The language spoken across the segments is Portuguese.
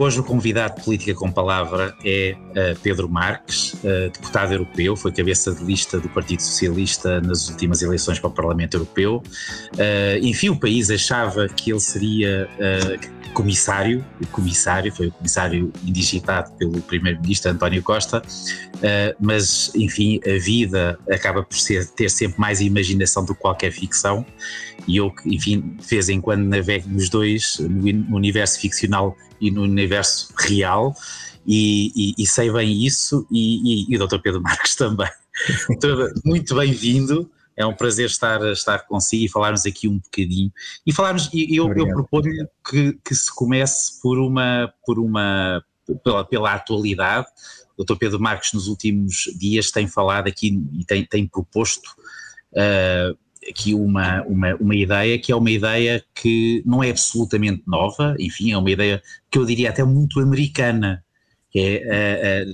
Hoje o convidado de Política com Palavra é uh, Pedro Marques, uh, deputado europeu, foi cabeça de lista do Partido Socialista nas últimas eleições para o Parlamento Europeu. Uh, enfim, o país achava que ele seria comissário, o comissário, foi o comissário indigitado pelo primeiro-ministro António Costa, mas enfim, a vida acaba por ser, ter sempre mais imaginação do que qualquer ficção e eu, enfim, de vez em quando navego nos dois, no universo ficcional e no universo real, e, e, e sei bem isso, e, e, o Dr. Pedro Marques também. Muito bem-vindo, é um prazer estar, estar consigo e falarmos aqui um bocadinho. E falarmos, eu, eu proponho que, que se comece por uma, por uma pela, pela atualidade. O Dr. Pedro Marques nos últimos dias tem falado aqui e tem, tem proposto uh, aqui uma, uma, uma ideia que é uma ideia que não é absolutamente nova, enfim, é uma ideia que eu diria até muito americana, é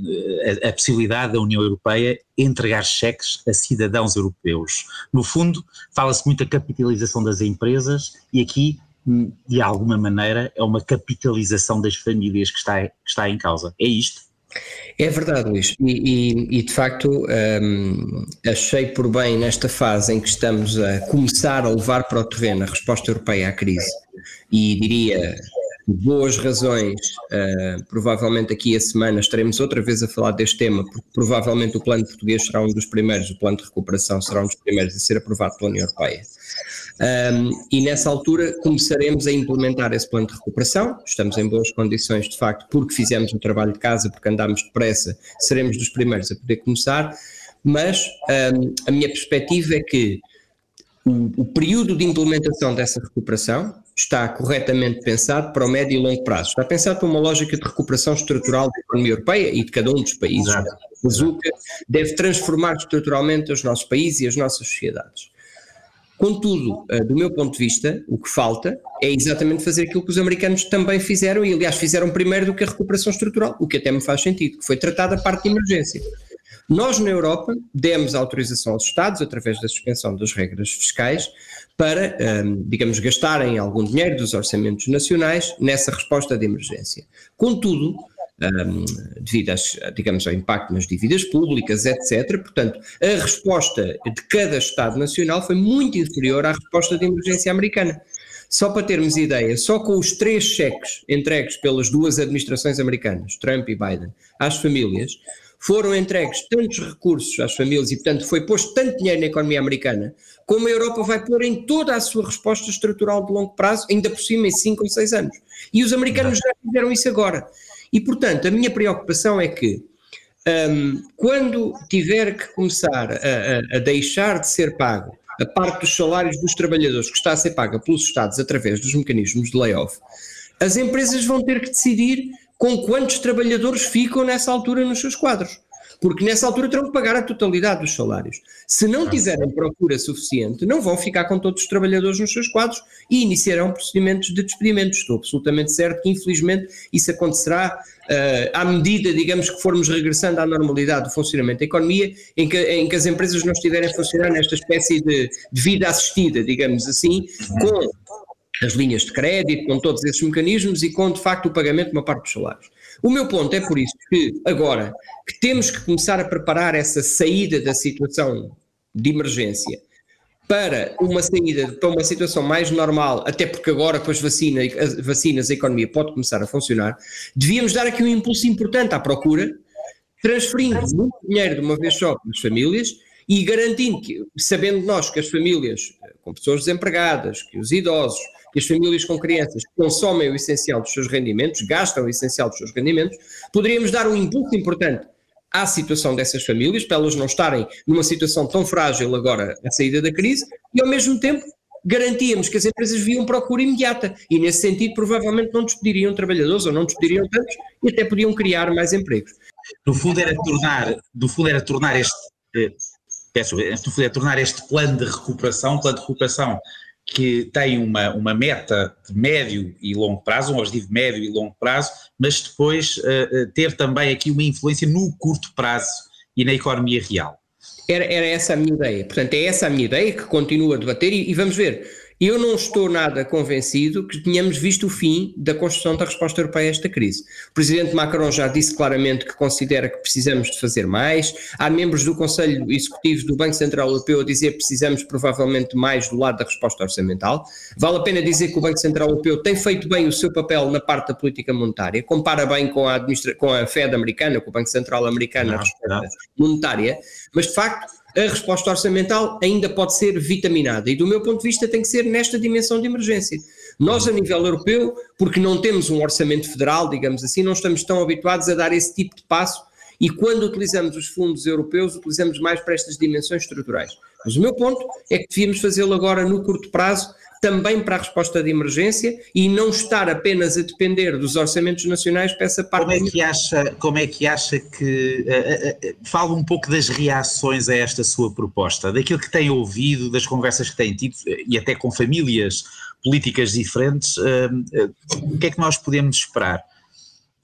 a, a, a possibilidade da União Europeia entregar cheques a cidadãos europeus. No fundo, fala-se muito da capitalização das empresas e aqui, de alguma maneira, é uma capitalização das famílias que está, que está em causa. É isto? É verdade, Luís, e, e, e de facto um, achei por bem nesta fase em que estamos a começar a levar para o terreno a resposta europeia à crise, e diria boas razões, uh, provavelmente aqui a semana estaremos outra vez a falar deste tema, porque provavelmente o plano português será um dos primeiros, o plano de recuperação será um dos primeiros a ser aprovado pela União Europeia. Um, e nessa altura começaremos a implementar esse plano de recuperação. Estamos em boas condições, de facto, porque fizemos o trabalho de casa, porque andámos depressa, seremos dos primeiros a poder começar. Mas um, a minha perspectiva é que o, o período de implementação dessa recuperação está corretamente pensado para o médio e longo prazo. Está pensado para uma lógica de recuperação estrutural da economia europeia e de cada um dos países. Exato. A Zuca deve transformar estruturalmente os nossos países e as nossas sociedades. Contudo, eh, do meu ponto de vista, o que falta é exatamente fazer aquilo que os americanos também fizeram, e aliás fizeram primeiro do que a recuperação estrutural, o que até me faz sentido, que foi tratar da parte de emergência. Nós, na Europa, demos autorização aos Estados, através da suspensão das regras fiscais, para, ehm, digamos, gastarem algum dinheiro dos orçamentos nacionais nessa resposta de emergência. Contudo, um, devido, às, digamos, ao impacto nas dívidas públicas, etc. Portanto, a resposta de cada Estado Nacional foi muito inferior à resposta de emergência americana. Só para termos ideia, só com os três cheques entregues pelas duas administrações americanas, Trump e Biden, às famílias, foram entregues tantos recursos às famílias e, portanto, foi posto tanto dinheiro na economia americana, como a Europa vai pôr em toda a sua resposta estrutural de longo prazo, ainda por cima em 5 ou 6 anos. E os americanos já fizeram isso agora. E, portanto, a minha preocupação é que um, quando tiver que começar a, a, a, deixar de ser pago a parte dos salários dos trabalhadores que está a ser paga pelos Estados através dos mecanismos de layoff, as empresas vão ter que decidir com quantos trabalhadores ficam nessa altura nos seus quadros porque nessa altura terão que pagar a totalidade dos salários. Se não tiverem procura suficiente, não vão ficar com todos os trabalhadores nos seus quadros e iniciarão procedimentos de despedimento. Estou absolutamente certo que, infelizmente, isso acontecerá uh, à medida, digamos, que formos regressando à normalidade do funcionamento da economia, em que, em que as empresas não estiverem a funcionar nesta espécie de, de vida assistida, digamos assim, com as linhas de crédito, com todos esses mecanismos e com, de facto, o pagamento de uma parte dos salários. O meu ponto é por isso que agora que temos que começar a preparar essa saída da situação de emergência para uma saída, para uma situação mais normal, até porque agora com as, vacina, as vacinas a economia pode começar a funcionar, devíamos dar aqui um impulso importante à procura, transferindo muito dinheiro de uma vez só para as famílias e garantindo que, sabendo nós que as famílias com pessoas desempregadas, que os idosos, que as famílias com crianças consomem o essencial dos seus rendimentos, gastam o essencial dos seus rendimentos, poderíamos dar um impulso importante à situação dessas famílias, para elas não estarem numa situação tão frágil agora a saída da crise, e ao mesmo tempo garantíamos que as empresas viam procura imediata e nesse sentido provavelmente não despediriam trabalhadores ou não despediriam tantos e até podiam criar mais empregos. No fundo era tornar, no fundo era tornar este, eh, peço, no fundo era tornar este plano de recuperação, plano de recuperação que tem uma, uma meta de médio e longo prazo, um objetivo médio e longo prazo, mas depois uh, ter também aqui uma influência no curto prazo e na economia real. Era, era essa a minha ideia. Portanto, é essa a minha ideia que continuo a debater e, e vamos ver. Eu não estou nada convencido que tenhamos visto o fim da construção da resposta europeia a esta crise. O presidente Macron já disse claramente que considera que precisamos de fazer mais. Há membros do Conselho Executivo do Banco Central Europeu a dizer que precisamos provavelmente mais do lado da resposta orçamental. Vale a pena dizer que o Banco Central Europeu tem feito bem o seu papel na parte da política monetária, compara bem com a, com a Fed americana, com o Banco Central americano na resposta monetária, mas de facto a resposta orçamental ainda pode ser vitaminada e, do meu ponto de vista, tem que ser nesta dimensão de emergência. Nós, a nível europeu, porque não temos um orçamento federal, digamos assim, não estamos tão habituados a dar esse tipo de passo e quando utilizamos os fundos europeus, utilizamos mais para estas dimensões estruturais. Mas o meu ponto é que devíamos fazê-lo agora no curto prazo também para a resposta de emergência e não estar apenas a depender dos orçamentos nacionais para essa parte. Como é que acha, como é que, acha que uh, uh, fala um pouco das reações a esta sua proposta, daquilo que tem ouvido, das conversas que tem tido e até com famílias políticas diferentes, uh, o que é que nós podemos esperar?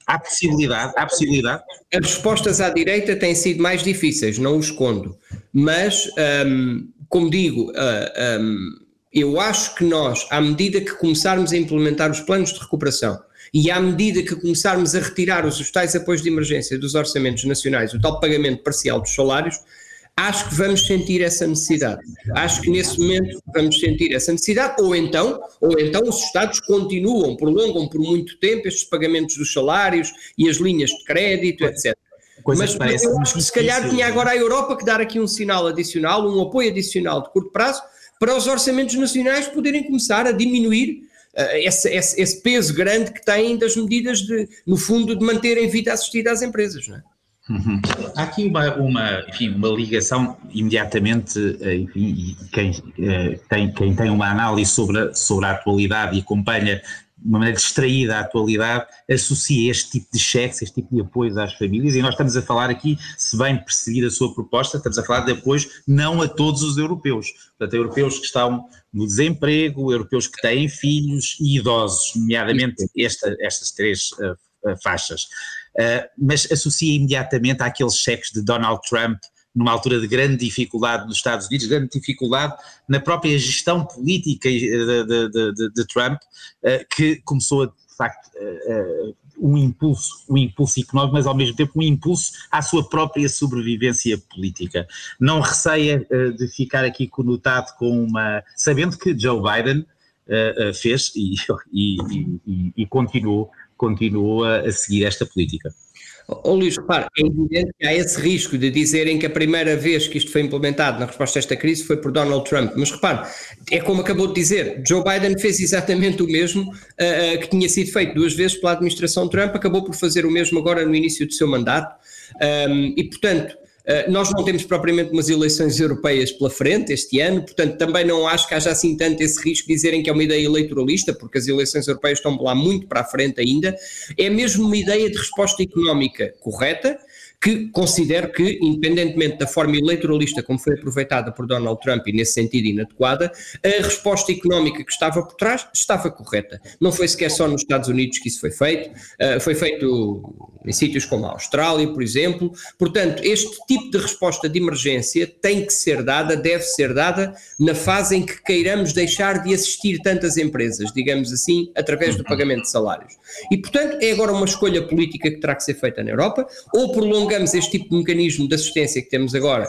Há possibilidade? Há possibilidade? As respostas à direita têm sido mais difíceis, não o escondo, mas, um, como digo, um, eu acho que nós, à medida que começarmos a implementar os planos de recuperação e à medida que começarmos a retirar os tais apoios de emergência dos orçamentos nacionais, o tal pagamento parcial dos salários, acho que vamos sentir essa necessidade. Acho que nesse momento vamos sentir essa necessidade, ou então, ou então os Estados continuam, prolongam por muito tempo estes pagamentos dos salários e as linhas de crédito, etc. Coisa mas, mas eu acho que se calhar tinha agora a Europa que dar aqui um sinal adicional, um apoio adicional de curto prazo, para os orçamentos nacionais poderem começar a diminuir uh, esse, esse, esse, peso grande que têm das medidas de, no fundo, de manterem vida assistida às empresas, não é? Uhum. Há aqui uma, uma, enfim, uma ligação imediatamente, eh, enfim, quem, eh, tem, quem tem uma análise sobre a, sobre a atualidade e acompanha uma maneira distraída à atualidade, associa este tipo de cheques, este tipo de apoios às famílias, e nós estamos a falar aqui, se bem perseguir a sua proposta, estamos a falar de não a todos os europeus, portanto, europeus que estão no desemprego, europeus que têm filhos e idosos, nomeadamente esta, estas três uh, faixas. Uh, mas associa imediatamente àqueles cheques de Donald Trump numa altura de grande dificuldade nos Estados Unidos, grande dificuldade na própria gestão política de, de, de, de Trump, uh, que começou a, de facto, uh, um impulso, um impulso económico, mas ao mesmo tempo um impulso à sua própria sobrevivência política. Não receia de ficar aqui conotado com uma, sabendo que Joe Biden fez e, e, e, e continuou, continuou a seguir esta política. Ô Luís, repare, é evidente que há esse risco de dizerem que a primeira vez que isto foi implementado na resposta a esta crise foi por Donald Trump, mas repare, é como acabou de dizer, Joe Biden fez exatamente o mesmo uh, que tinha sido feito duas vezes pela administração Trump, acabou por fazer o mesmo agora no início do seu mandato, um, e portanto, nós não temos propriamente umas eleições europeias pela frente este ano, portanto também não acho que haja assim tanto esse risco de dizerem que é uma ideia eleitoralista, porque as eleições europeias estão lá muito para a frente ainda. É mesmo uma ideia de resposta económica correta, que considero que, independentemente da forma eleitoralista como foi aproveitada por Donald Trump e nesse sentido inadequada, a resposta económica que estava por trás estava correta. Não foi sequer só nos Estados Unidos que isso foi feito, uh, foi feito em sítios como a Austrália, por exemplo. Portanto, este tipo de resposta de emergência tem que ser dada, deve ser dada na fase em que queiramos deixar de assistir tantas empresas, digamos assim, através do pagamento de salários. E, portanto, é agora uma escolha política que terá que ser feita na Europa, ou prolongar prolongamos este tipo de mecanismo de assistência que temos agora,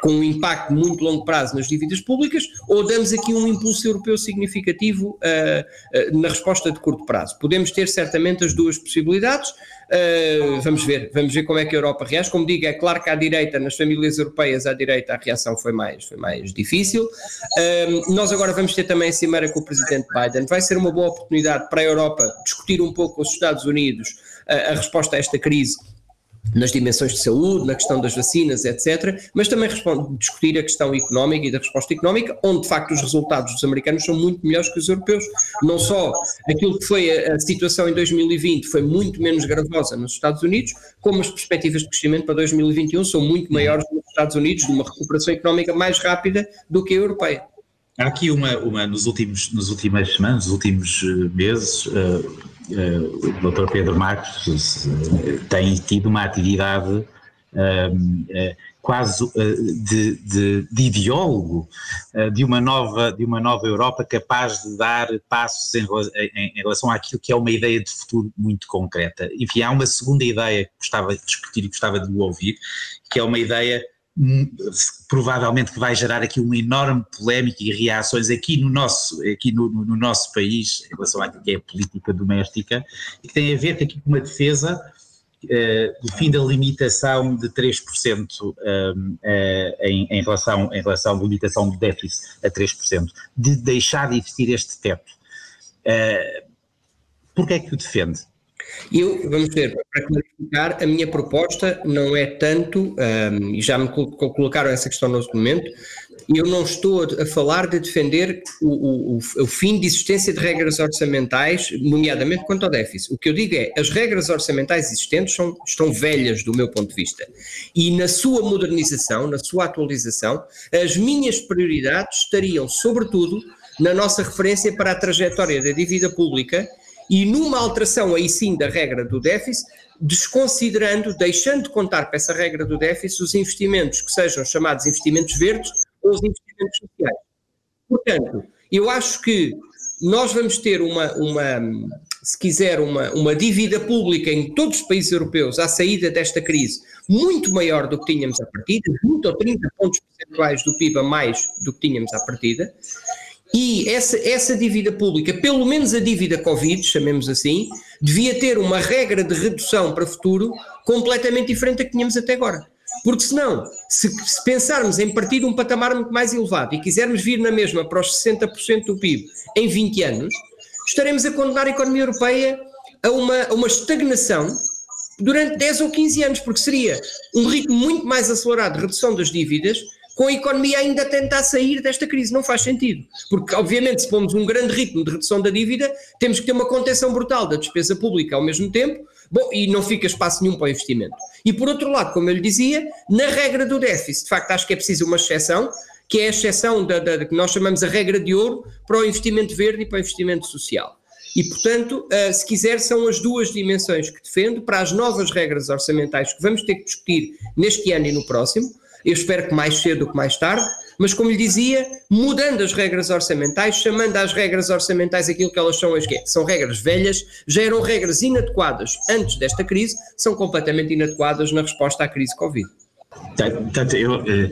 com um impacto muito longo prazo nas dívidas públicas, ou damos aqui um impulso europeu significativo uh, uh, na resposta de curto prazo. Podemos ter certamente as duas possibilidades. Uh, vamos ver, vamos ver como é que a Europa reage. Como digo, é claro que à direita, nas famílias europeias, à direita a reação foi mais, foi mais difícil. nós agora vamos ter também a cimeira com o presidente Biden. Vai ser uma boa oportunidade para a Europa discutir um pouco com os Estados Unidos a resposta a esta crise nas dimensões de saúde, na questão das vacinas, etc., mas também discutir a questão económica e da resposta económica, onde de facto os resultados dos americanos são muito melhores que os europeus. Não só aquilo que foi a, a situação em 2020 foi muito menos gravosa nos Estados Unidos, como as perspectivas de crescimento para 2021 são muito maiores nos Estados Unidos, de uma recuperação económica mais rápida do que a europeia. Há aqui uma, uma nos últimos, nas últimas semanas, nos últimos eh, meses, uh, o Dr. Pedro Marcos tem tido uma atividade uh, quase de, de, de ideólogo de uma nova de uma nova Europa capaz de dar passos em, em, em, relação àquilo que é uma ideia de futuro muito concreta. Enfim, há uma segunda ideia que gostava de discutir e gostava de ouvir, que é uma ideia provavelmente que vai gerar aqui uma enorme polémica e reações aqui no nosso, aqui no, no nosso país em relação àquilo que é a política doméstica e que tem a ver aqui com uma defesa uh, do fim da limitação de 3% um, uh, em, em, relação, em relação à limitação do déficit a 3%, de deixar de existir este teto. Uh, Porquê é que o defende? Eu, vamos ver, para clarificar, a minha proposta não é tanto, um, e já me colocaram essa questão no momento, eu não estou a falar de defender o, o, o, fim de existência de regras orçamentais, nomeadamente quanto ao déficit. O que eu digo é, as regras orçamentais existentes são, estão velhas do meu ponto de vista. E na sua modernização, na sua atualização, as minhas prioridades estariam, sobretudo, na nossa referência para a trajetória da dívida pública e numa alteração aí sim da regra do déficit, desconsiderando, deixando de contar para essa regra do déficit os investimentos que sejam chamados investimentos verdes ou os investimentos sociais. Portanto, eu acho que nós vamos ter uma, uma se quiser, uma, uma dívida pública em todos os países europeus à saída desta crise muito maior do que tínhamos à partida, 20 ou 30 pontos percentuais do PIB a mais do que tínhamos à partida, e essa, essa dívida pública, pelo menos a dívida Covid, chamemos assim, devia ter uma regra de redução para futuro completamente diferente da que tínhamos até agora. Porque senão, se, se pensarmos em partir de um patamar muito mais elevado e quisermos vir na mesma para os 60% do PIB em 20 anos, estaremos a condenar a economia europeia a uma, a uma estagnação durante 10 ou 15 anos, porque seria um ritmo muito mais acelerado de redução das dívidas com a economia ainda a tentar sair desta crise. Não faz sentido. Porque, obviamente, se pomos um grande ritmo de redução da dívida, temos que ter uma contenção brutal da despesa pública ao mesmo tempo, bom, e não fica espaço nenhum para o investimento. E por outro lado, como eu lhe dizia, na regra do déficit, de facto, acho que é preciso uma exceção, que é a exceção da, da, que nós chamamos a regra de ouro para o investimento verde e para o investimento social. E, portanto, uh, se quiser, são as duas dimensões que defendo para as novas regras orçamentais que vamos ter que discutir neste ano e no próximo eu espero que mais cedo do que mais tarde, mas como lhe dizia, mudando as regras orçamentais, chamando às regras orçamentais aquilo que elas são hoje, que são regras velhas, já eram regras inadequadas antes desta crise, são completamente inadequadas na resposta à crise Covid. Portanto, eu eh,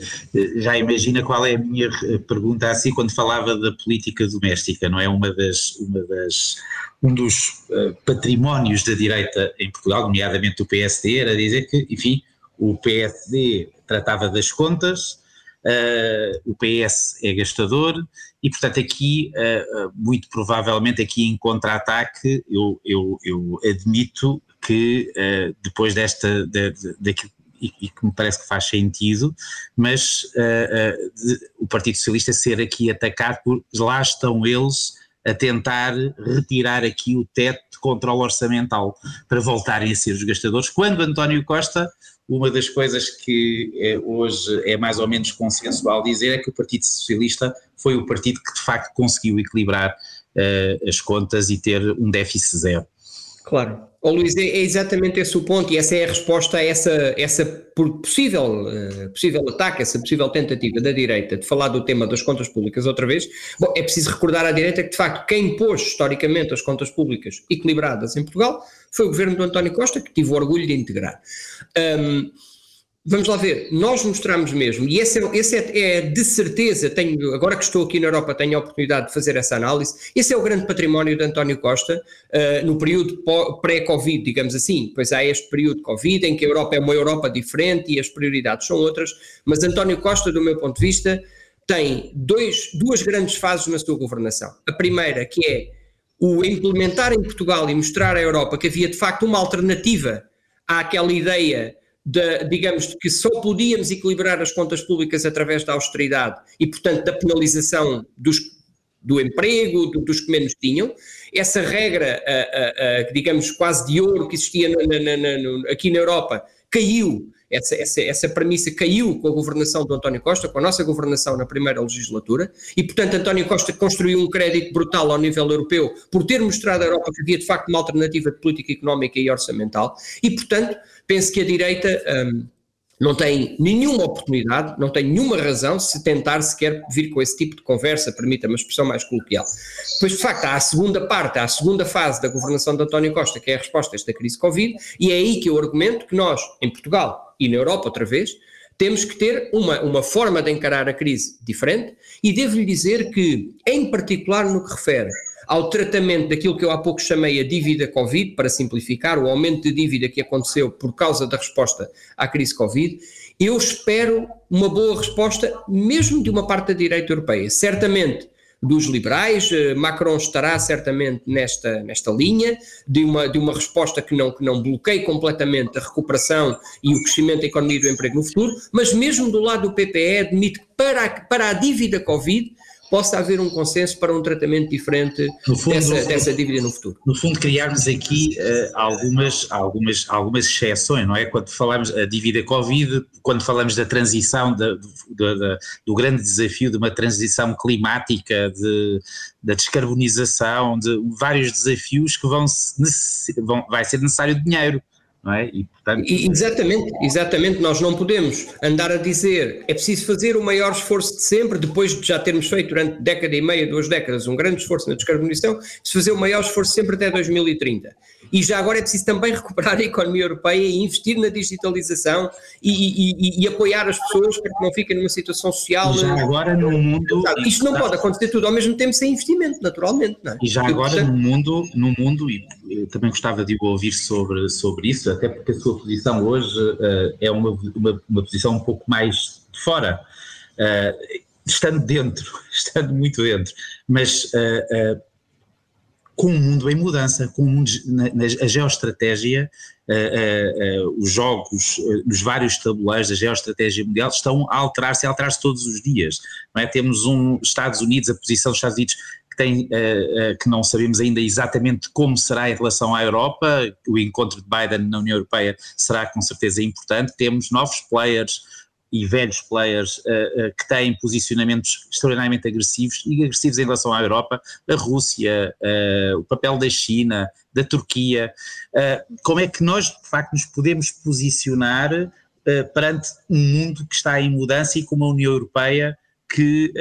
já imagina qual é a minha pergunta assim quando falava da política doméstica, não é? Uma das, uma das, um dos patrimónios da direita em Portugal, nomeadamente do PSD, era dizer que, enfim, o PSD tratava das contas, uh, o PS é gastador e, portanto, aqui, uh, muito provavelmente, aqui em contra-ataque, eu, eu, eu, admito que uh, depois desta, de, de, daquilo e, e, que me parece que faz sentido, mas de, o Partido Socialista ser aqui atacado por lá estão eles a tentar retirar aqui o teto de controle orçamental para voltarem a ser os gastadores, quando António Costa uma das coisas que é, hoje é mais ou menos consensual dizer é que o Partido Socialista foi o partido que de facto conseguiu equilibrar uh, as contas e ter um déficit zero. Claro. Oh, Luís, é, é, exatamente esse o ponto e essa é a resposta a essa, essa possível, uh, possível ataque, essa possível tentativa da direita de falar do tema das contas públicas outra vez. Bom, é preciso recordar à direita que, de facto, quem pôs historicamente as contas públicas equilibradas em Portugal foi o governo do António Costa, que tive o orgulho de integrar. Um, Vamos lá ver, nós mostramos mesmo, e esse, é, esse é, é, de certeza, tenho, agora que estou aqui na Europa, tenho a oportunidade de fazer essa análise. Esse é o grande património de António Costa, uh, no período pré-Covid, digamos assim. Pois há este período Covid, em que a Europa é uma Europa diferente e as prioridades são outras, mas António Costa, do meu ponto de vista, tem dois, duas grandes fases na sua governação. A primeira, que é o implementar em Portugal e mostrar à Europa que havia de facto uma alternativa àquela ideia digamos, que só podíamos equilibrar as contas públicas através da austeridade e, portanto, da penalização dos, do emprego, do, dos que menos tinham. Essa regra, uh, uh, uh, digamos, quase de ouro que existia na, na, na, aqui na Europa caiu. Essa, essa, essa premissa caiu com a governação do António Costa, com a nossa governação na primeira legislatura, e portanto António Costa construiu um crédito brutal ao nível europeu por ter mostrado à Europa que havia de facto uma alternativa de política económica e orçamental, e portanto penso que a direita. Um, Não tem nenhuma oportunidade, não tem nenhuma razão se tentar sequer vir com esse tipo de conversa, permita-me a expressão mais coloquial. Pois, de facto, há a segunda parte, há a segunda fase da governação de António Costa, que é a resposta a esta crise Covid, e é aí que eu argumento que nós, em Portugal e na Europa outra vez, temos que ter uma, uma forma de encarar a crise diferente, e devo-lhe dizer que, em particular no que refere ao tratamento daquilo que eu há pouco chamei a dívida Covid, para simplificar, o aumento de dívida que aconteceu por causa da resposta à crise Covid, eu espero uma boa resposta, mesmo de uma parte da direita europeia. Certamente dos liberais, eh, Macron estará certamente nesta, nesta linha, de uma, de uma resposta que não, que não bloqueie completamente a recuperação e o crescimento da economia e do emprego no futuro, mas mesmo do lado do PPE admite que para para a dívida Covid possa haver um consenso para um tratamento diferente fundo, dessa, dessa, dívida no futuro. No fundo, criarmos aqui uh, algumas, algumas, algumas exceções, não é? Quando falamos da dívida Covid, quando falamos da transição, da, da, da, do grande desafio de uma transição climática, de, da descarbonização, de vários desafios que vão, vão vai ser necessário dinheiro não é? E, portanto... E, exatamente, exatamente, nós não podemos andar a dizer é preciso fazer o maior esforço de sempre, depois de já termos feito durante década e meia, duas décadas, um grande esforço na descarbonização, se fazer o maior esforço sempre até 2030. E já agora é preciso também recuperar a economia europeia e investir na digitalização e, e, e apoiar as pessoas para que não fiquem numa situação social. E já agora no mundo. Isto não pode acontecer tudo ao mesmo tempo sem investimento, naturalmente. É? E já agora no mundo, no mundo, e eu também gostava de ouvir sobre, sobre isso, até porque a sua posição hoje uh, é uma, uma, uma, posição um pouco mais de fora. Uh, estando dentro, estando muito dentro, mas uh, com um mundo em mudança, com um mundo, na, na a geoestratégia, uh, uh, os jogos, os vários tabuleiros da geoestratégia mundial estão a alterar-se, a alterar-se todos os dias. Não é? Temos um Estados Unidos, a posição dos Estados Unidos que tem, que não sabemos ainda exatamente como será em relação à Europa, o encontro de Biden na União Europeia será com certeza importante, temos novos players, e velhos players uh, uh, que têm posicionamentos extraordinariamente agressivos e agressivos em relação à Europa, a Rússia, uh, o papel da China, da Turquia. como é que nós, de facto, nos podemos posicionar perante um mundo que está em mudança e com uma União Europeia que,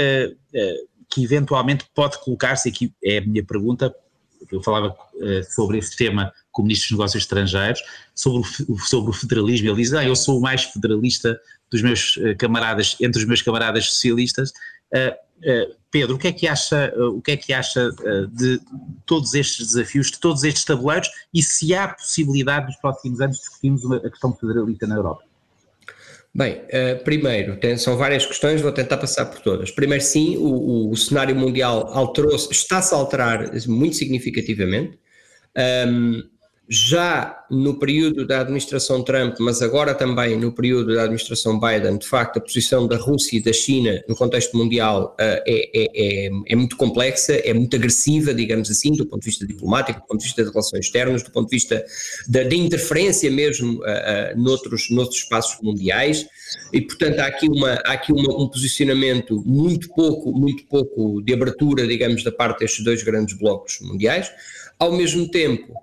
que eventualmente pode colocar-se, aqui é a minha pergunta, eu falava sobre este tema com o Ministro dos Negócios Estrangeiros, sobre o, sobre o federalismo, ele diz, ah, eu sou o mais federalista dos meus eh, camaradas, entre os meus camaradas socialistas. Pedro, o que é que acha, uh, o que é que acha de todos estes desafios, de todos estes tabuleiros e se há possibilidade nos próximos anos discutirmos a questão federalista na Europa? Bem, uh, primeiro, são várias questões, vou tentar passar por todas. Primeiro, sim, o, o cenário mundial alterou-se, está-se a alterar muito significativamente. Um, já no período da administração Trump, mas agora também no período da administração Biden, de facto, a posição da Rússia e da China no contexto mundial uh, é, é, é, é, muito complexa, é muito agressiva, digamos assim, do ponto de vista diplomático, do ponto de vista de relações externas, do ponto de vista da, da interferência mesmo uh, uh, noutros, noutros espaços mundiais. E, portanto, há aqui, uma, há aqui uma, um posicionamento muito pouco, muito pouco de abertura, digamos, da parte destes dois grandes blocos mundiais. Ao mesmo tempo,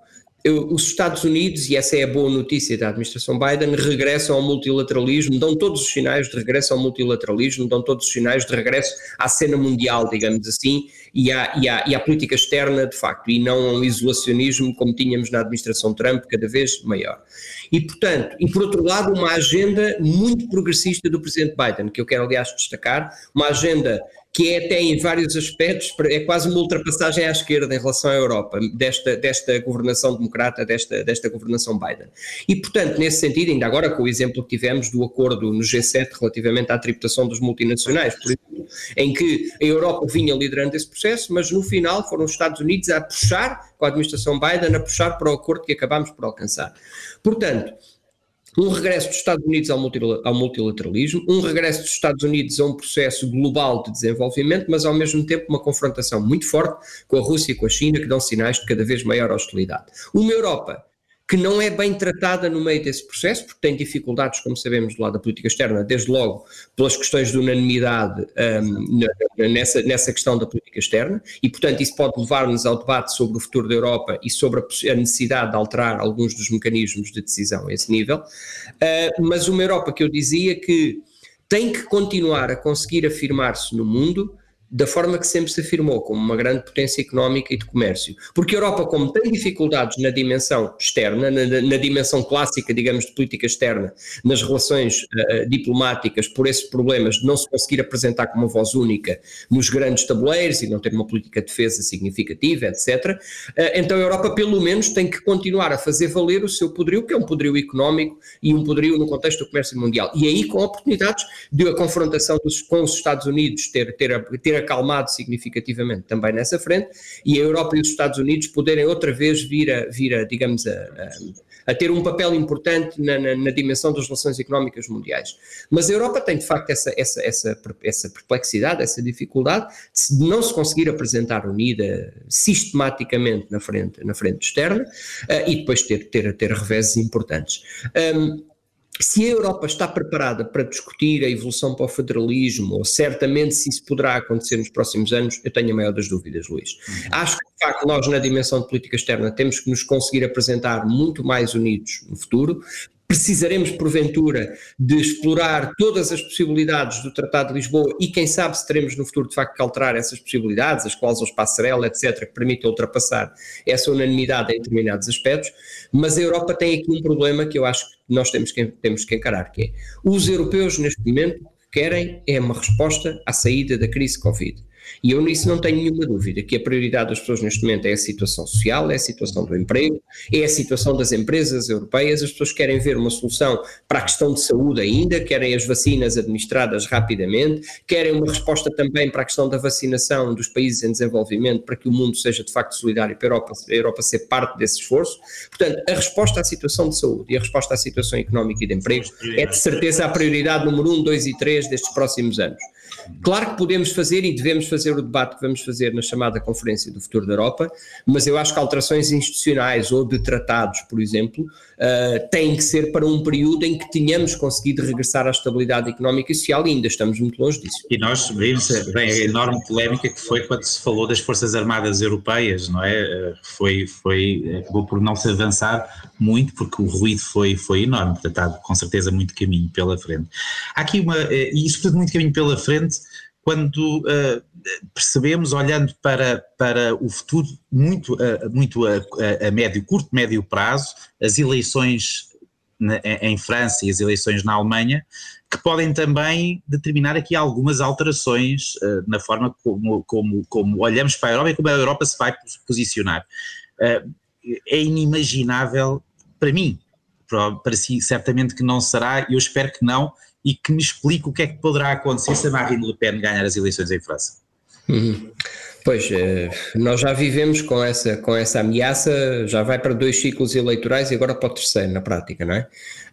os Estados Unidos, e essa é a boa notícia da administração Biden, regressam ao multilateralismo, dão todos os sinais de regresso ao multilateralismo, dão todos os sinais de regresso à cena mundial, digamos assim, e à, e à, e à política externa, de facto, e não ao isolacionismo como tínhamos na administração Trump, cada vez maior. E, portanto, e por outro lado, uma agenda muito progressista do presidente Biden, que eu quero, aliás, destacar, uma agenda que é até em vários aspectos, é quase uma ultrapassagem à esquerda em relação à Europa, desta, desta governação democrata, desta, desta governação Biden. E, portanto, nesse sentido, ainda agora com o exemplo que tivemos do acordo no G7 relativamente à tributação dos multinacionais, por exemplo, em que a Europa vinha liderando esse processo, mas no final foram os Estados Unidos a puxar, com a administração Biden, a puxar para o acordo que acabámos por alcançar. Portanto, um regresso dos Estados Unidos ao multilateralismo, um regresso dos Estados Unidos a um processo global de desenvolvimento, mas ao mesmo tempo uma confrontação muito forte com a Rússia e com a China, que dão sinais de cada vez maior hostilidade. Uma Europa que não é bem tratada no meio desse processo, porque tem dificuldades, como sabemos, do lado da política externa, desde logo pelas questões de unanimidade um, nessa, nessa questão da política externa, e portanto isso pode levar-nos ao debate sobre o futuro da Europa e sobre a necessidade de alterar alguns dos mecanismos de decisão a esse nível, uh, mas uma Europa que eu dizia que tem que continuar a conseguir afirmar-se no mundo da forma que sempre se afirmou, como uma grande potência económica e de comércio. Porque a Europa, como tem dificuldades na dimensão externa, na, na dimensão clássica, digamos, de política externa, nas relações uh, diplomáticas, por esses problemas de não se conseguir apresentar como uma voz única nos grandes tabuleiros e não ter uma política de defesa significativa, etc., uh, eh, então a Europa, pelo menos, tem que continuar a fazer valer o seu poderio, que é um poderio económico e um poderio no contexto do comércio mundial. E aí, com oportunidades de a confrontação dos, com os Estados Unidos ter, ter, ter acalmado significativamente também nessa frente e a Europa e os Estados Unidos poderem outra vez vir a, vir a digamos, a, a, a ter um papel importante na, na, na, dimensão das relações económicas mundiais. Mas a Europa tem de facto essa, essa, essa, essa perplexidade, essa dificuldade de não se conseguir apresentar unida sistematicamente na frente, na frente externa uh, e depois ter, ter, ter reveses importantes. Um, se a Europa está preparada para discutir a evolução para o federalismo, ou certamente se isso poderá acontecer nos próximos anos, eu tenho a maior das dúvidas, Luís. Uhum. Acho que, de facto, nós, na dimensão de política externa, temos que nos conseguir apresentar muito mais unidos no futuro, precisaremos, porventura, de explorar todas as possibilidades do Tratado de Lisboa e quem sabe se teremos no futuro de facto que alterar essas possibilidades, as cláusulas passarela, etc., que permitem ultrapassar essa unanimidade em determinados aspectos, mas a Europa tem aqui um problema que eu acho que nós temos que, temos que encarar, que é os europeus neste momento querem é uma resposta à saída da crise Covid. E eu nisso não tenho nenhuma dúvida, que a prioridade das pessoas neste momento é a situação social, é a situação do emprego, é a situação das empresas europeias, as pessoas querem ver uma solução para a questão de saúde ainda, querem as vacinas administradas rapidamente, querem uma resposta também para a questão da vacinação dos países em desenvolvimento, para que o mundo seja de facto solidário para a Europa, a Europa ser parte desse esforço. Portanto, a resposta à situação de saúde e a resposta à situação económica e de emprego é de certeza a prioridade número 1, 2 e 3 destes próximos anos. Claro que podemos fazer e devemos fazer o debate que vamos fazer na chamada Conferência do Futuro da Europa, mas eu acho que alterações institucionais ou de tratados, por exemplo, uh, têm que ser para um período em que tenhamos conseguido regressar à estabilidade económica e social e ainda estamos muito longe disso. E nós vimos bem, a enorme polémica que foi quando se falou das Forças Armadas Europeias, não é? Uh, foi, foi, acabou por não se avançar muito porque o ruído foi, foi enorme, portanto há com certeza muito caminho pela frente. Há aqui uma, e isso tudo muito caminho pela frente, quando uh, percebemos, olhando para, para o futuro muito, uh, muito a, a, médio, curto, médio prazo, as eleições na, em França e as eleições na Alemanha, que podem também determinar aqui algumas alterações uh, na forma como, como, como olhamos para a Europa e como a Europa se vai posicionar. é inimaginável, para mim, para, para si certamente que não será, eu espero que não, e que me explique o que é que poderá acontecer se a Marine Le Pen ganhar as eleições em França. Uhum. Pois, eh, nós já vivemos com essa, com essa ameaça, já vai para dois ciclos eleitorais e agora para o terceiro, na prática, não é?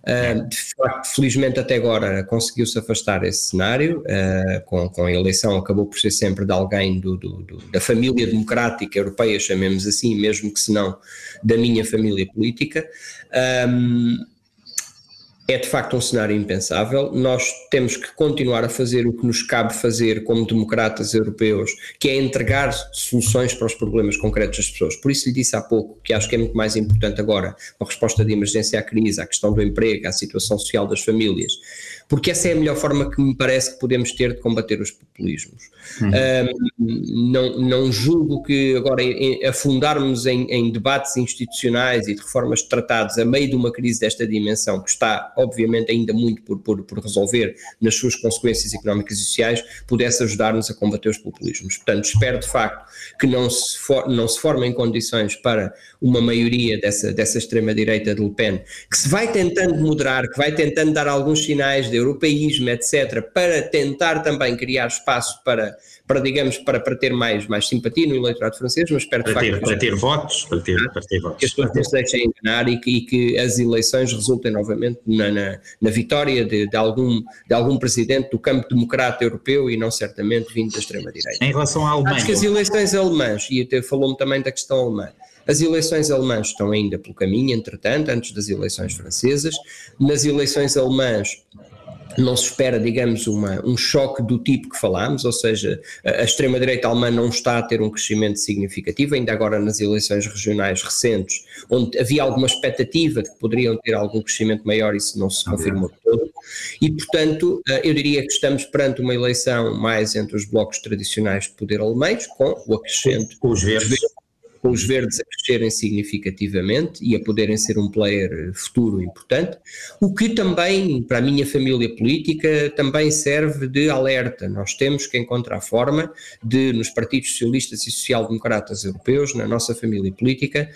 Eh, de facto, felizmente até agora conseguiu-se afastar esse cenário, eh, com, com a eleição acabou por ser sempre de alguém do, do, do, da família democrática europeia, chamemos assim, mesmo que se não da minha família política. Um, é de facto um cenário impensável. Nós temos que continuar a fazer o que nos cabe fazer como democratas europeus, que é entregar soluções para os problemas concretos das pessoas. Por isso lhe disse há pouco que acho que é muito mais importante agora a resposta de emergência à crise, à questão do emprego, à situação social das famílias, porque essa é a melhor forma que me parece que podemos ter de combater os populismos. Uhum. Um, não, não julgo que agora em, afundarmos em, em debates institucionais e de reformas de tratados a meio de uma crise desta dimensão, que está obviamente ainda muito por, por, por resolver nas suas consequências económicas e sociais, pudesse ajudar-nos a combater os populismos. Portanto, espero de facto que não se, for, não se formem condições para uma maioria dessa, dessa extrema-direita de Le Pen, que se vai tentando moderar, que vai tentando dar alguns sinais de europeísmo, etc., para tentar também criar espaço para para, digamos, para, para ter mais, mais simpatia no eleitorado francês, mas espero para de ter, facto... Para ter votos, para ter, para ter votos. Que as pessoas não se deixem enganar e que, e que as eleições resultem novamente na, na, na vitória de, de, algum, de algum presidente do campo democrata europeu e não certamente vindo da extrema-direita. Em relação à Alemanha... Acho que as eleições alemãs, e falou-me também da questão alemã, As eleições alemãs estão ainda pelo caminho, entretanto, antes das eleições francesas. Nas eleições alemãs não se espera, digamos, uma, um choque do tipo que falámos, ou seja, a, extrema-direita alemã não está a ter um crescimento significativo, ainda agora nas eleições regionais recentes, onde havia alguma expectativa de que poderiam ter algum crescimento maior, isso não se confirmou todo, e portanto eh, eu diria que estamos perante uma eleição mais entre os blocos tradicionais de poder alemães, com o acrescento... Com os verdes com os verdes a crescerem significativamente e a poderem ser um player futuro importante, o que também, para a minha família política, também serve de alerta. Nós temos que encontrar forma de, nos partidos socialistas e social-democratas europeus, na nossa família política,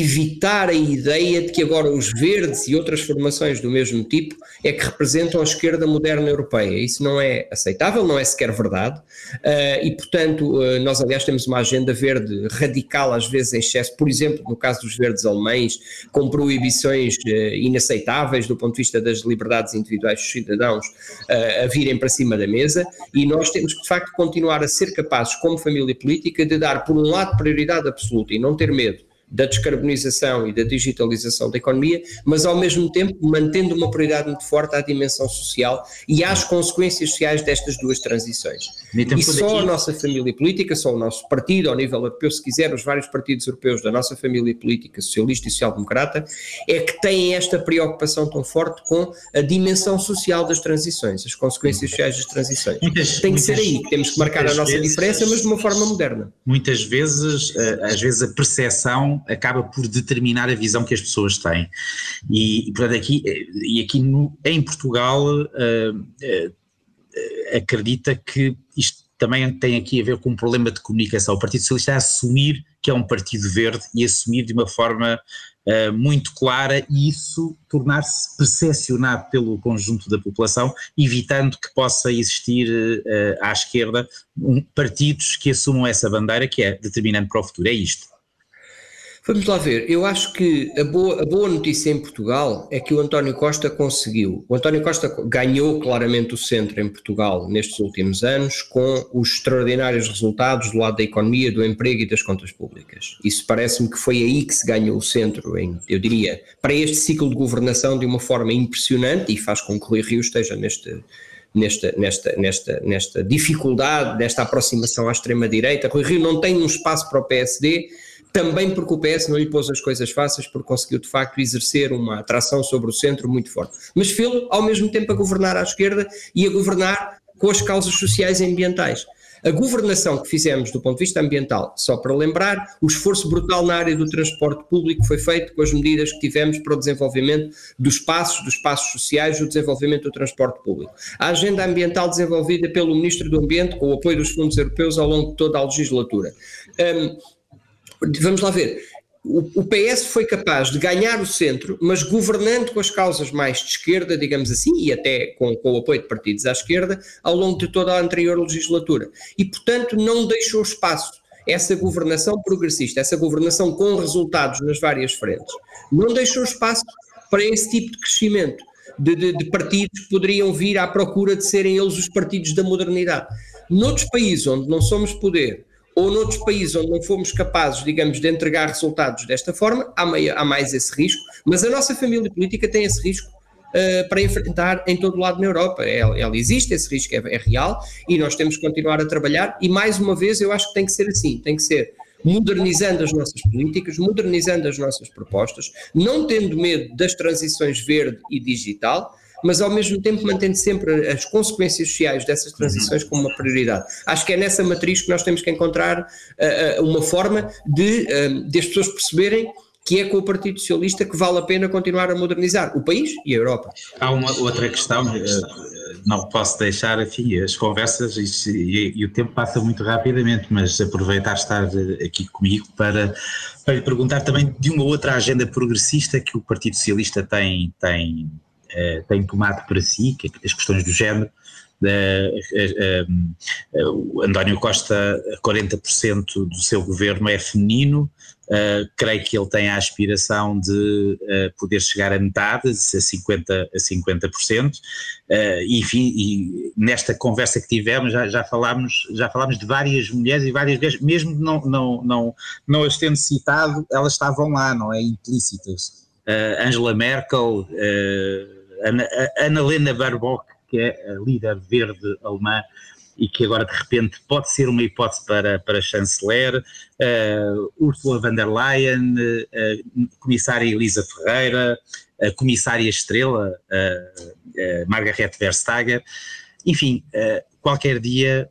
evitar a ideia de que agora os verdes e outras formações do mesmo tipo é que representam a esquerda moderna europeia. Isso não é aceitável, não é sequer verdade. Uh, e, portanto, uh, nós, aliás, temos uma agenda verde radical, às vezes em excesso, por exemplo, no caso dos verdes alemães, com proibições uh, inaceitáveis do ponto de vista das liberdades individuais dos cidadãos a virem para cima da mesa. E nós temos que, de facto, continuar a ser capazes, como família política, de dar, por um lado, prioridade absoluta e não ter medo da descarbonização e da digitalização da economia, mas ao mesmo tempo mantendo uma prioridade muito forte à dimensão social e às consequências sociais destas duas transições. E só a nossa família política, só o nosso partido, ao nível europeu, se quiser, os vários partidos europeus da nossa família política, socialista e social-democrata, é que têm esta preocupação tão forte com a dimensão social das transições, as consequências sociais das transições. Muitas, Tem que muitas, ser aí que temos que marcar a nossa vezes, diferença, mas de uma forma moderna. Muitas vezes, eh, às vezes a percepção acaba por determinar a visão que as pessoas têm. E, e portanto, aqui, e aqui no, em Portugal, uh, uh, acredita que isto também tem aqui a ver com um problema de comunicação. O Partido Socialista é assumir que é um partido verde e assumir de uma forma uh, muito clara e isso tornar-se percepcionado pelo conjunto da população, evitando que possa existir uh, à esquerda um, partidos que assumam essa bandeira que é determinante para o futuro. É isto. Vamos lá ver, eu acho que a boa, a boa notícia em Portugal é que o António Costa conseguiu. O António Costa ganhou claramente o centro em Portugal nestes últimos anos, com os extraordinários resultados do lado da economia, do emprego e das contas públicas. Isso parece-me que foi aí que se ganhou o centro, em, eu diria, para este ciclo de governação de uma forma impressionante e faz com que o Rui Rio esteja neste, nesta, nesta, nesta, nesta dificuldade, nesta aproximação à extrema-direita. Rui Rio não tem um espaço para o PSD também porque o PS não lhe pôs as coisas fáceis, porque conseguiu de facto exercer uma atração sobre o centro muito forte. Mas fê-lo ao mesmo tempo a governar à esquerda e a governar com as causas sociais e ambientais. A governação que fizemos do ponto de vista ambiental, só para lembrar, o esforço brutal na área do transporte público foi feito com as medidas que tivemos para o desenvolvimento dos espaços, dos espaços sociais, o desenvolvimento do transporte público. A agenda ambiental desenvolvida pelo Ministro do Ambiente, com o apoio dos fundos europeus ao longo de toda a legislatura. Um, vamos lá ver. O, PS foi capaz de ganhar o centro, mas governando com as causas mais de esquerda, digamos assim, e até com, com, o apoio de partidos à esquerda, ao longo de toda a anterior legislatura. E, portanto, não deixou espaço. Essa governação progressista, essa governação com resultados nas várias frentes, não deixou espaço para esse tipo de crescimento de, de, de partidos que poderiam vir à procura de serem eles os partidos da modernidade. Noutros países onde não somos poder, ou noutros países onde não fomos capazes, digamos, de entregar resultados desta forma, há, meio, há mais esse risco, mas a nossa família política tem esse risco uh, para enfrentar em todo o lado na Europa. Ela, ela existe, esse risco é, é, real e nós temos que continuar a trabalhar e mais uma vez eu acho que tem que ser assim, tem que ser modernizando as nossas políticas, modernizando as nossas propostas, não tendo medo das transições verde e digital, mas ao mesmo tempo mantendo sempre as consequências sociais dessas transições como uma prioridade. Acho que é nessa matriz que nós temos que encontrar uh, uma forma de, uh, de as pessoas perceberem que é com o Partido Socialista que vale a pena continuar a modernizar o país e a Europa. Há uma outra questão, não posso deixar, enfim, as conversas e, e, e, o tempo passa muito rapidamente, mas aproveitar estar aqui comigo para, para lhe perguntar também de uma outra agenda progressista que o Partido Socialista tem, tem uh, tem tomado para si, que é as questões do género. Uh, António Costa, 40% do seu governo é feminino, Uh, creio que ele tem a aspiração de uh, poder chegar a metade, a 50%. A 50%. Uh, enfim, e nesta conversa que tivemos já, já, falámos, já falámos de várias mulheres e várias vezes, mesmo não, não, não, não as tendo citado, elas estavam lá, não é? Implícitas. Angela Merkel, Ana, Annalena Baerbock, que é a líder verde alemã, e que agora de repente pode ser uma hipótese para, para chanceler, uh, Ursula von der Leyen, uh, comissária Elisa Ferreira, a comissária estrela uh, Margaret Verstager, enfim, qualquer dia,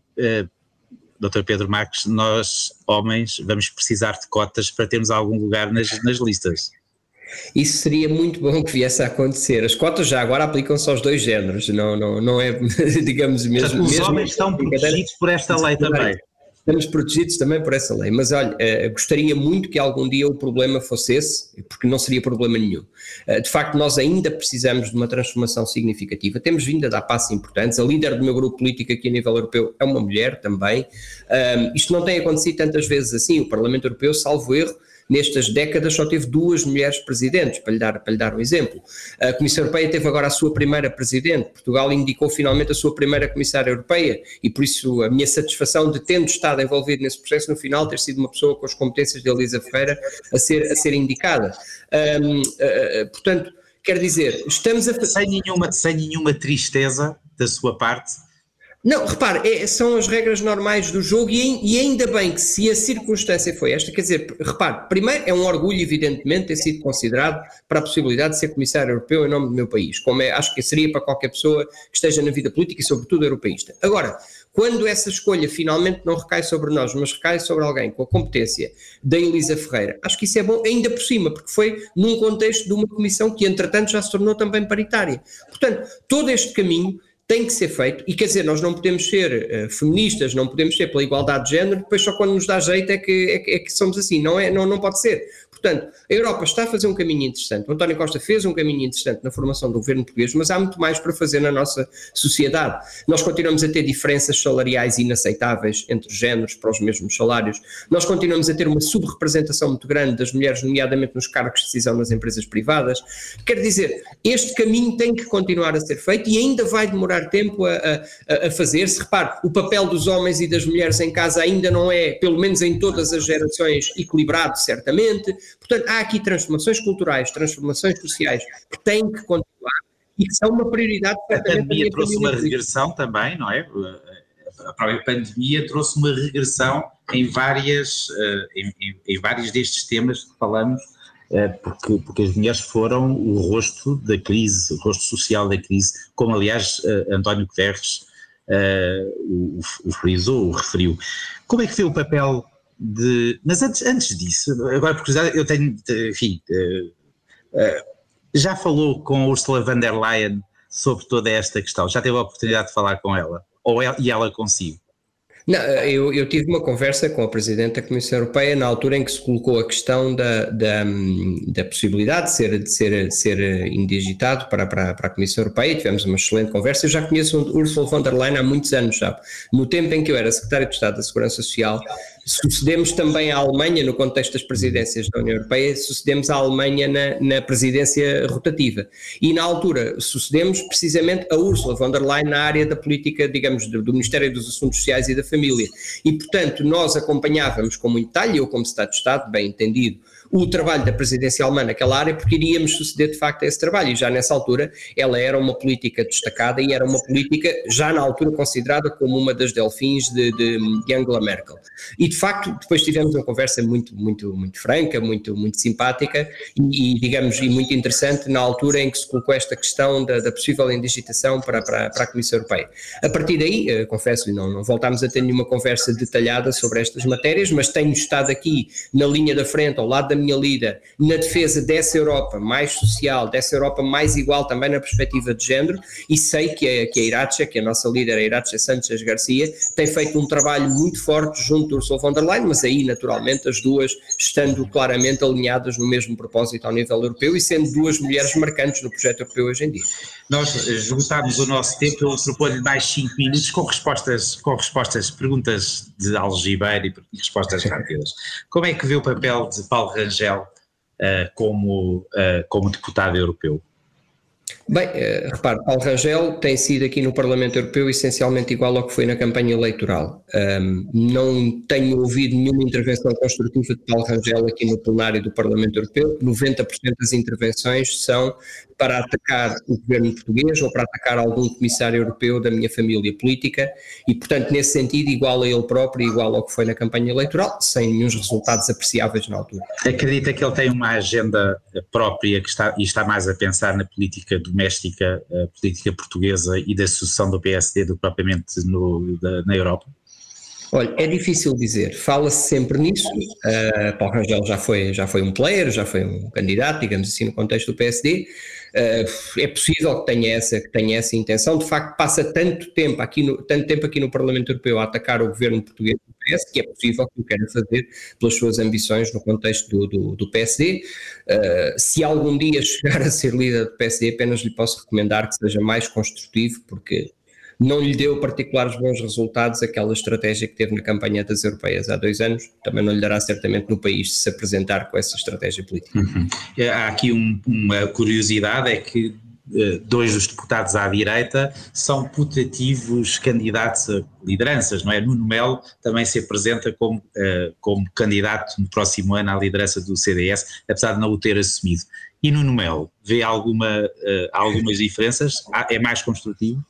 Dr. Pedro Marques, nós homens vamos precisar de cotas para termos algum lugar nas, nas listas. Isso seria muito bom que viesse a acontecer. As cotas já agora aplicam-se aos dois géneros, não, não, não é, digamos, mesmo. Os mesmo homens estão protegidos por esta lei também. Estamos protegidos também por essa lei, mas olha, uh, gostaria muito que algum dia o problema fosse esse, porque não seria problema nenhum. Uh, de facto, nós ainda precisamos de uma transformação significativa, temos vindo a dar passos importantes, a líder do meu grupo político aqui a nível europeu é uma mulher também, isto não tem acontecido tantas vezes assim, o Parlamento Europeu, salvo erro, nestas décadas só teve duas mulheres presidentes, para lhe, dar, para lhe dar um exemplo. A Comissão Europeia teve agora a sua primeira presidente, Portugal indicou finalmente a sua primeira comissária europeia e por isso a minha satisfação de tendo estado envolvido nesse processo no final ter sido uma pessoa com as competências de Elisa Ferreira a ser, a ser indicada. Um, uh, portanto, quer dizer, estamos a... Sem nenhuma, sem nenhuma tristeza da sua parte, não, repare, é, são as regras normais do jogo e, e, ainda bem que se a circunstância foi esta, quer dizer, repare, primeiro é um orgulho evidentemente ter sido considerado para a possibilidade de ser comissário europeu em nome do meu país, como é, acho que seria para qualquer pessoa que esteja na vida política e sobretudo europeísta. Agora, quando essa escolha finalmente não recai sobre nós, mas recai sobre alguém com a competência da Elisa Ferreira, acho que isso é bom ainda por cima, porque foi num contexto de uma comissão que entretanto já se tornou também paritária. Portanto, todo este caminho tem que ser feito, e quer dizer, nós não podemos ser uh, feministas, não podemos ser pela igualdade de género, depois só quando nos dá jeito é que, é é que somos assim, não, é, não, não pode ser. Portanto, a Europa está a fazer um caminho interessante. O António Costa fez um caminho interessante na formação do governo português, mas há muito mais para fazer na nossa sociedade. Nós continuamos a ter diferenças salariais inaceitáveis entre os géneros para os mesmos salários. Nós continuamos a ter uma subrepresentação muito grande das mulheres, nomeadamente nos cargos de decisão nas empresas privadas. Quer dizer, este caminho tem que continuar a ser feito e ainda vai demorar tempo a, a, a fazer-se. Repare, o papel dos homens e das mulheres em casa ainda não é, pelo menos em todas as gerações, equilibrado, certamente. Portanto, há aqui transformações culturais, transformações sociais que têm que continuar e que são uma prioridade. A pandemia trouxe uma regressão também, não é? A própria pandemia trouxe uma regressão em várias, eh, em, em, em vários destes temas que falamos, porque, porque as mulheres foram o rosto da crise, o rosto social da crise, como aliás eh, António Guterres o, o frisou, o referiu. Como é que foi o papel de. Mas antes, antes disso, agora por curiosidade, eu tenho, enfim, uh, já falou com Ursula von der Leyen sobre toda esta questão? Já teve a oportunidade de falar com ela? Ou ela, e ela consigo? Não, eu, eu, tive uma conversa com a Presidente da Comissão Europeia na altura em que se colocou a questão da, da, da possibilidade de ser, de ser, de ser indigitado para, para, para, a Comissão Europeia. Tivemos uma excelente conversa. Eu já conheço Ursula von der Leyen há muitos anos, sabe? No tempo em que eu era Secretário de Estado da Segurança Social, Sucedemos também à Alemanha, no contexto das presidências da União Europeia, sucedemos à Alemanha na, na presidência rotativa. E na altura sucedemos precisamente a Ursula von der Leyen na área da política, digamos, do, do Ministério dos Assuntos Sociais e da Família. E, portanto, nós acompanhávamos com muito detalhe, eu como Estado de Estado, bem entendido, o trabalho da presidência alemã naquela área, porque iríamos suceder de facto a esse trabalho. E já nessa altura ela era uma política destacada e era uma política já na altura considerada como uma das delfins de, de, de Angela Merkel. E de facto depois tivemos uma conversa muito, muito, muito franca, muito, muito simpática e, e digamos, e muito interessante na altura em que se colocou esta questão da, da possível indigitação para, para, para, a Comissão Europeia. A partir daí, eh, confesso-lhe, não, não voltámos a ter nenhuma conversa detalhada sobre estas matérias, mas tenho estado aqui na linha da frente, ao lado da minha líder na defesa dessa Europa mais social, dessa Europa mais igual também na perspectiva de género, e sei que a, que a Iracha, que a nossa líder, a Iracha Sanchez Garcia, tem feito um trabalho muito forte junto do Ursula von der Leyen, mas aí naturalmente as duas estando claramente alinhadas no mesmo propósito ao nível europeu e sendo duas mulheres marcantes no projeto europeu hoje em dia. Nós esgotámos o nosso tempo, eu propor-lhe mais 5 minutos com respostas, com respostas, perguntas de algibeira e respostas rápidas. Como é que vê o papel de Paulo Rangel uh, como, uh, como deputado europeu? Bem, uh, repare, Paulo Rangel tem sido aqui no Parlamento Europeu essencialmente igual ao que foi na campanha eleitoral. Um, não tenho ouvido nenhuma intervenção construtiva de Paulo Rangel aqui no plenário do Parlamento Europeu. 90% das intervenções são para atacar o governo português ou para atacar algum comissário europeu da minha família política e, portanto, nesse sentido, igual a ele próprio, igual ao que foi na campanha eleitoral, sem nenhum resultados apreciáveis na altura. Acredita que ele tem uma agenda própria que está, e está mais a pensar na política doméstica, a política portuguesa e da sucessão do PSD do que propriamente no, da, na Europa? Olha, é difícil dizer, fala-se sempre nisso. Uh, Paulo Rangel já foi, já foi um player, já foi um candidato, digamos assim, no contexto do PSD. Uh, é possível que tenha, essa, que tenha essa intenção. De facto, passa tanto tempo, aqui no, tanto tempo aqui no Parlamento Europeu a atacar o governo português do PS, que é possível que o queira fazer pelas suas ambições no contexto do, do, do PSD. Uh, ah, se algum dia chegar a ser líder do PSD, apenas lhe posso recomendar que seja mais construtivo, porque não lhe deu particulares bons resultados aquela estratégia que teve na campanha das europeias há dois anos, também não lhe dará certamente no país se apresentar com essa estratégia política. Uhum. É, há aqui um, uma curiosidade, é que eh, dois dos deputados à direita são putativos candidatos a lideranças, não é? Nuno Melo também se apresenta como, uh, como candidato no próximo ano à liderança do CDS, apesar de não o ter assumido. E Nuno Melo, vê alguma, uh, algumas diferenças? É mais construtivo?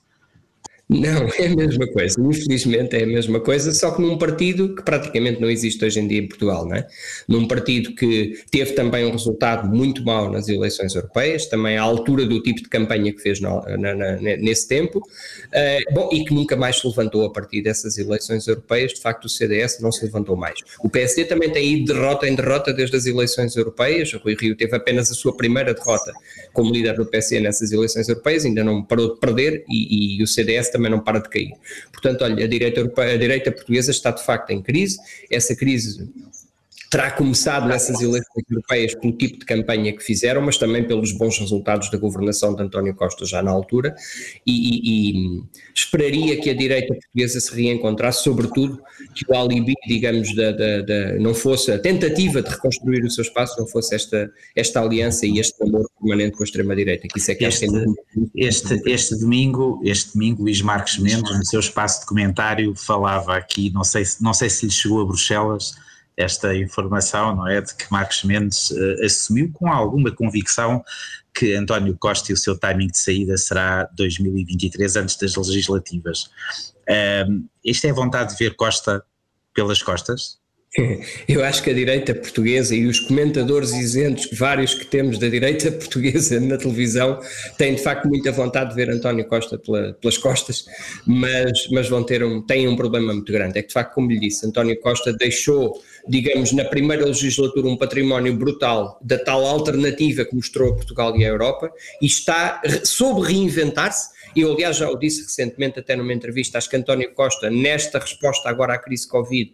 Não, é a mesma coisa. Infelizmente é a mesma coisa, só que num partido que praticamente não existe hoje em dia em Portugal, não é? Num partido que teve também um resultado muito mau nas eleições europeias, também à altura do tipo de campanha que fez na, na, nesse tempo, uh, bom, e que nunca mais se levantou a partir dessas eleições europeias. De facto, o CDS não se levantou mais. O PSD também tem ido de derrota em derrota desde as eleições europeias. O Rui Rio teve apenas a sua primeira derrota como líder do PSD nessas eleições europeias, ainda não parou de perder, e, e o CDS também também não para de cair. Portanto, olha, a direita, europeia, a direita portuguesa está de facto em crise, essa crise terá começado nessas eleições europeias pelo tipo de campanha que fizeram, mas também pelos bons resultados da governação de António Costa já na altura, e, e, e esperaria que a direita portuguesa se reencontrasse, sobretudo que o alibi, digamos, da, da, da, não fosse a tentativa de reconstruir o seu espaço, não fosse esta, esta aliança e este amor permanente com a extrema-direita, que isso é que este, este, este domingo, este domingo, Luís Marques Mendes, no seu espaço de comentário, falava aqui, não sei, não sei se lhe chegou a Bruxelas, esta informação, não é, de que Marcos Mendes uh, assumiu com alguma convicção que António Costa e o seu timing de saída será 2023, antes das legislativas. Uh, isto é vontade de ver Costa pelas costas? Eu acho que a direita portuguesa e os comentadores isentos, vários que temos da direita portuguesa na televisão, têm de facto muita vontade de ver António Costa pela, pelas costas, mas, mas vão ter um, têm um problema muito grande. É que de facto, como lhe disse, António Costa deixou, digamos, na primeira legislatura um património brutal da tal alternativa que mostrou a Portugal e a Europa e está, soube reinventar-se. Eu, aliás, já o disse recentemente, até numa entrevista, acho que António Costa, nesta resposta agora à crise Covid,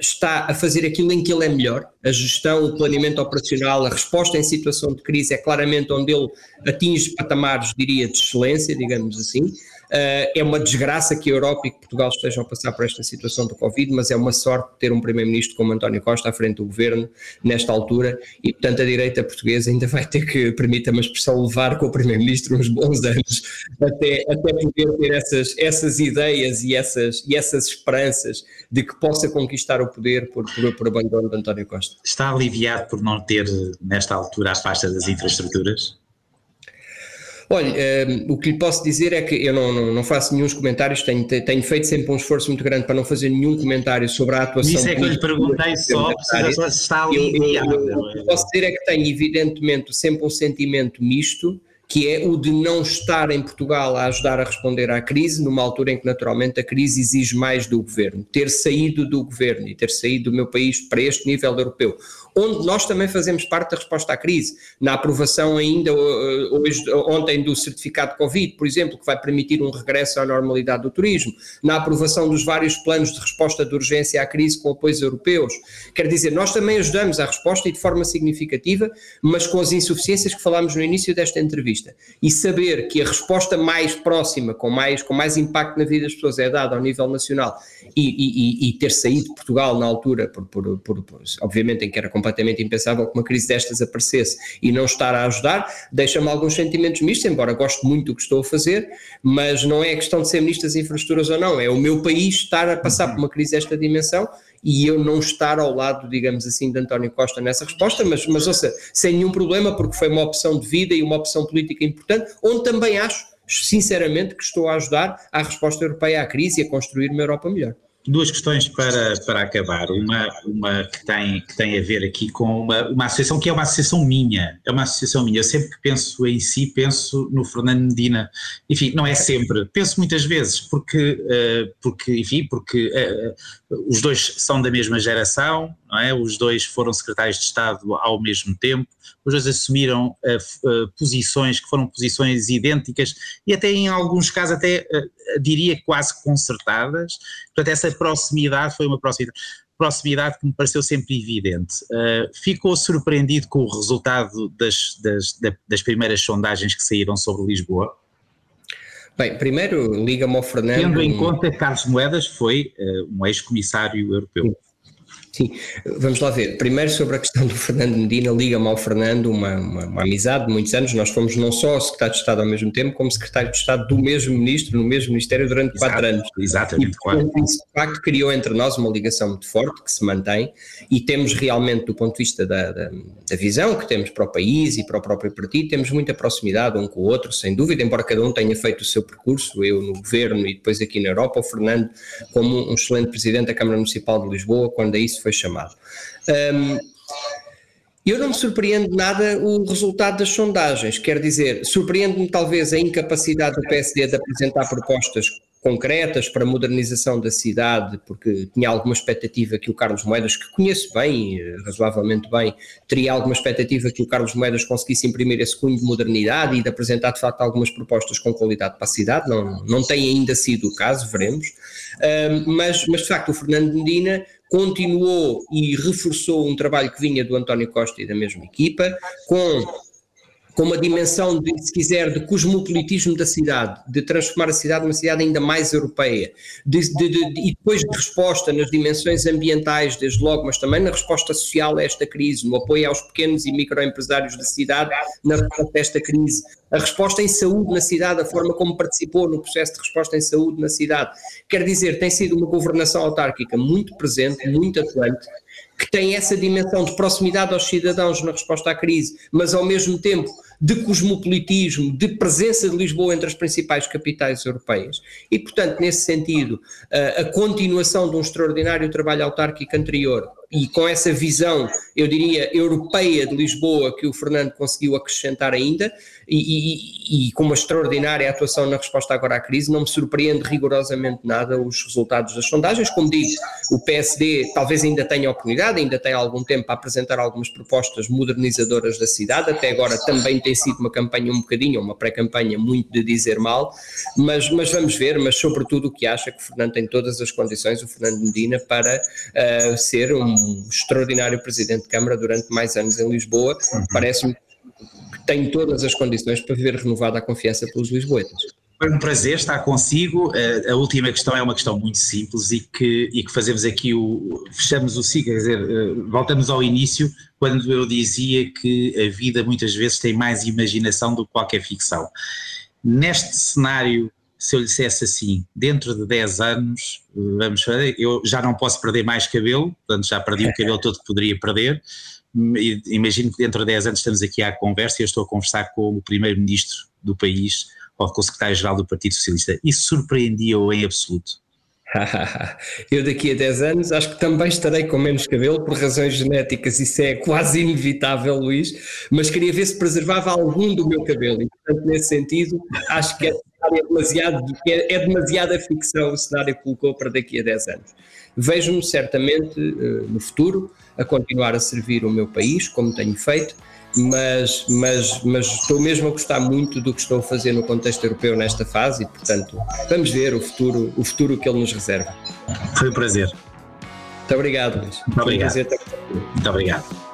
está a fazer aquilo em que ele é melhor, a gestão, o planeamento operacional, a resposta em situação de crise é claramente onde ele atinge patamares, diria, de excelência, digamos assim. Uh, é uma desgraça que a Europa e que Portugal estejam a passar por esta situação do Covid, mas é uma sorte ter um Primeiro-Ministro como António Costa à frente do governo nesta altura e, portanto, a direita portuguesa ainda vai ter que, permita-me a expressão, levar com o Primeiro-Ministro uns bons anos até, até poder ter essas, essas ideias e essas, e essas esperanças de que possa conquistar o poder por, por, por abandono de António Costa. Está aliviado por não ter, nesta altura, as faixas das infraestruturas? Olha, um, ehm, o que lhe posso dizer é que eu não, não, não faço nenhum comentários, tenho, tenho, feito sempre um esforço muito grande para não fazer nenhum comentário sobre a atuação. Isso é que eu lhe perguntei só, se está aliviado. o que posso dizer é que tenho, evidentemente, sempre um sentimento misto que é o de não estar em Portugal a ajudar a responder à crise, numa altura em que naturalmente a crise exige mais do governo. Ter saído do governo e ter saído do meu país para este nível europeu, onde nós também fazemos parte da resposta à crise, na aprovação ainda hoje, ontem do certificado Covid, por exemplo, que vai permitir um regresso à normalidade do turismo, na aprovação dos vários planos de resposta de urgência à crise com apoios europeus. Quer dizer, nós também ajudamos à resposta e de forma significativa, mas com as insuficiências que falámos no início desta entrevista. E saber que a resposta mais próxima, com mais, com mais impacto na vida das pessoas, é dada ao nível nacional. E, e, e ter saído de Portugal na altura, por, por, por, por obviamente em que era completamente impensável que uma crise destas aparecesse e não estar a ajudar, deixa-me alguns sentimentos mistos, embora goste muito do que estou a fazer, mas não é questão de ser ministro das infraestruturas ou não, é o meu país estar a passar por uma crise desta dimensão e eu não estar ao lado, digamos assim, de António Costa nessa resposta, mas, mas ouça, sem nenhum problema, porque foi uma opção de vida e uma opção política importante, onde também acho, sinceramente, que estou a ajudar à resposta europeia à crise e a construir uma Europa melhor duas questões para, para acabar. Uma, uma que, tem, que tem a ver aqui com uma, uma associação que é uma associação minha. É uma associação minha. Eu sempre penso em si, penso no Fernando Medina. Enfim, não é sempre. Penso muitas vezes, porque, uh, porque enfim, porque uh, os dois são da mesma geração, não é? Os dois foram secretários de Estado ao mesmo tempo, os dois assumiram uh, uh, posições que foram posições idênticas e até em alguns casos até uh, diria quase concertadas, portanto essa proximidade foi uma proximidade, proximidade que me pareceu sempre evidente. ficou surpreendido com o resultado das, das, das primeiras sondagens que saíram sobre Lisboa? Bem, primeiro liga-me ao Fernando. Tendo em conta que Carlos Moedas foi um ex-comissário europeu. Sim, vamos lá ver. Primeiro sobre a questão do Fernando Medina, liga-me ao Fernando uma, uma, uma, amizade de muitos anos. Nós fomos não só secretário de Estado ao mesmo tempo, como secretário de Estado do mesmo ministro, no mesmo ministério, durante Exato, quatro anos. Exatamente, e, claro. Isso, de facto, criou entre nós uma ligação muito forte, que se mantém, e temos realmente, do ponto de vista da, da, da visão que temos para o país e para o próprio partido, temos muita proximidade um com o outro, sem dúvida, embora cada um tenha feito o seu percurso, eu no governo e depois aqui na Europa, o Fernando como um excelente presidente da Câmara Municipal de Lisboa, quando a isso foi chamado. Um, eu não me surpreendo nada o resultado das sondagens, quer dizer, surpreende-me talvez a incapacidade do PSD de apresentar propostas concretas para a modernização da cidade, porque tinha alguma expectativa que o Carlos Moedas, que conheço bem, eh, razoavelmente bem, teria alguma expectativa que o Carlos Moedas conseguisse imprimir esse cunho de modernidade e de apresentar de facto algumas propostas com qualidade para a cidade, não, não tem ainda sido o caso, veremos, mas, mas de facto o Fernando Medina continuou e reforçou um trabalho que vinha do António Costa e da mesma equipa, com com uma dimensão, de, se quiser, de cosmopolitismo da cidade, de transformar a cidade numa cidade ainda mais europeia, de, de, de, e depois de resposta nas dimensões ambientais, desde logo, mas também na resposta social a esta crise, no apoio aos pequenos e microempresários da cidade na resposta a esta crise, a resposta em saúde na cidade, a forma como participou no processo de resposta em saúde na cidade. Quer dizer, tem sido uma governação autárquica muito presente, muito atuante, que tem essa dimensão de proximidade aos cidadãos na resposta à crise, mas ao mesmo tempo de cosmopolitismo, de presença de Lisboa entre as principais capitais europeias. E, portanto, nesse sentido, a continuação de um extraordinário trabalho autárquico anterior e com essa visão, eu diria, europeia de Lisboa que o Fernando conseguiu acrescentar ainda, e, e, e, com uma extraordinária atuação na resposta agora à crise, não me surpreende rigorosamente nada os resultados das sondagens. Como digo, o PSD talvez ainda tenha oportunidade, ainda tem algum tempo para apresentar algumas propostas modernizadoras da cidade, até agora também tem sido uma campanha um bocadinho, uma pré-campanha muito de dizer mal, mas, mas vamos ver, mas sobretudo o que acha que o Fernando tem todas as condições, o Fernando Medina, para uh, ser um extraordinário presidente de Câmara durante mais anos em Lisboa, uhum. parece-me tem todas as condições para ver renovada a confiança pelos lisboetas. Foi um prazer estar consigo. A última questão é uma questão muito simples e que, e que fazemos aqui o. fechamos o ciclo, quer dizer, eh, voltamos ao início, quando eu dizia que a vida muitas vezes tem mais imaginação do que qualquer ficção. Neste cenário, se eu lhe dissesse assim, dentro de 10 anos, vamos ver, eu já não posso perder mais cabelo, portanto já perdi o cabelo todo que poderia perder imagino que dentro de 10 anos estamos aqui à conversa e eu estou a conversar com o primeiro-ministro do país ou com o secretário-geral do Partido Socialista. Isso surpreendia-o em absoluto? Eu daqui a 10 anos acho que também estarei com menos cabelo por razões genéticas, isso é quase inevitável, Luís, mas queria ver se preservava algum do meu cabelo e, portanto, nesse sentido, acho que é, demasiado, é, é demasiada ficção o cenário que colocou para daqui a 10 anos. Vejo-me certamente uh, no futuro a continuar a servir o meu país, como tenho feito, mas, mas, mas estou mesmo a gostar muito do que estou a fazer no contexto europeu nesta fase e, portanto, vamos ver o futuro, o futuro que ele nos reserva. Foi um prazer. Muito obrprazer. Muito obrigado. Muito obrigado.